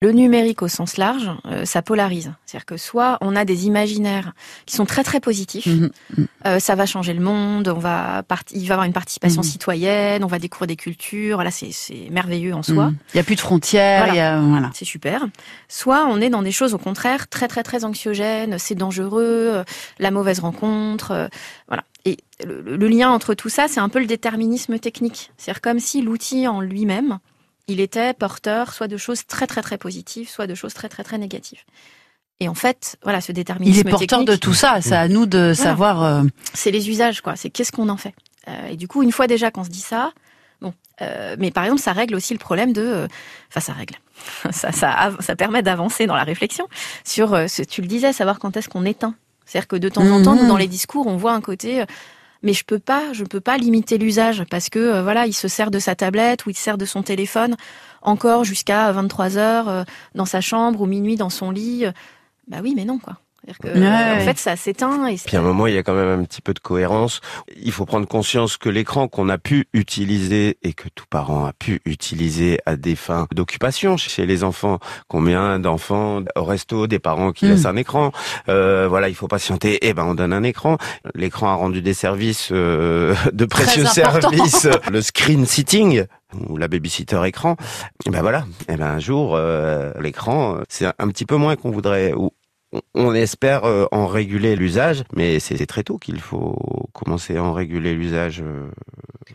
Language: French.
Le numérique au sens large, euh, ça polarise. C'est-à-dire que soit on a des imaginaires qui sont très très positifs, mhm. euh, ça va changer le monde, on va il va y avoir une participation mhm. citoyenne, on va découvrir des cultures, voilà, c'est merveilleux en soi. Mhm. Il n'y a plus de frontières, voilà. voilà. c'est super. Soit on est dans des choses au contraire très très très anxiogènes, c'est dangereux, euh, la mauvaise rencontre, voilà. Et le, le lien entre tout ça, c'est un peu le déterminisme technique. C'est-à-dire comme si l'outil en lui-même il était porteur soit de choses très très très positives, soit de choses très très très négatives. Et en fait, voilà, ce déterminisme. Il est porteur de tout ça. C'est à nous de savoir. Euh, c'est les usages, quoi. C'est qu'est-ce qu'on en fait. Euh, et du coup, une fois déjà qu'on se dit ça, bon. Euh, mais par exemple, ça règle aussi le problème de. Enfin, ça règle. ça, ça, ça permet d'avancer dans la réflexion sur. ce, tu le disais, savoir quand est-ce qu'on éteint. C'est-à-dire que de temps en temps, nous, dans les discours, on voit un côté mais je peux pas, je peux pas limiter l'usage parce que euh, voilà, il se sert de sa tablette ou il se sert de son téléphone encore jusqu'à 23 heures euh, dans sa chambre ou minuit dans son lit. Bah oui, mais non quoi. En fait, ça s'éteint. Et Puis à un moment, il y a quand même un petit peu de cohérence. Il faut prendre conscience que l'écran qu'on a pu utiliser et que tout parent a pu utiliser à des fins d'occupation chez les enfants. Combien d'enfants au resto, des parents qui hmm. laissent un écran. Euh, voilà, il faut patienter. Eh ben, on donne un écran. L'écran a rendu des services euh, de précieux services. Le screen sitting ou la babysitter écran, et ben voilà, et ben un jour euh, l'écran c'est un petit peu moins qu'on voudrait ou on espère euh, en réguler l'usage, mais c'est très tôt qu'il faut commencer à en réguler l'usage. Euh,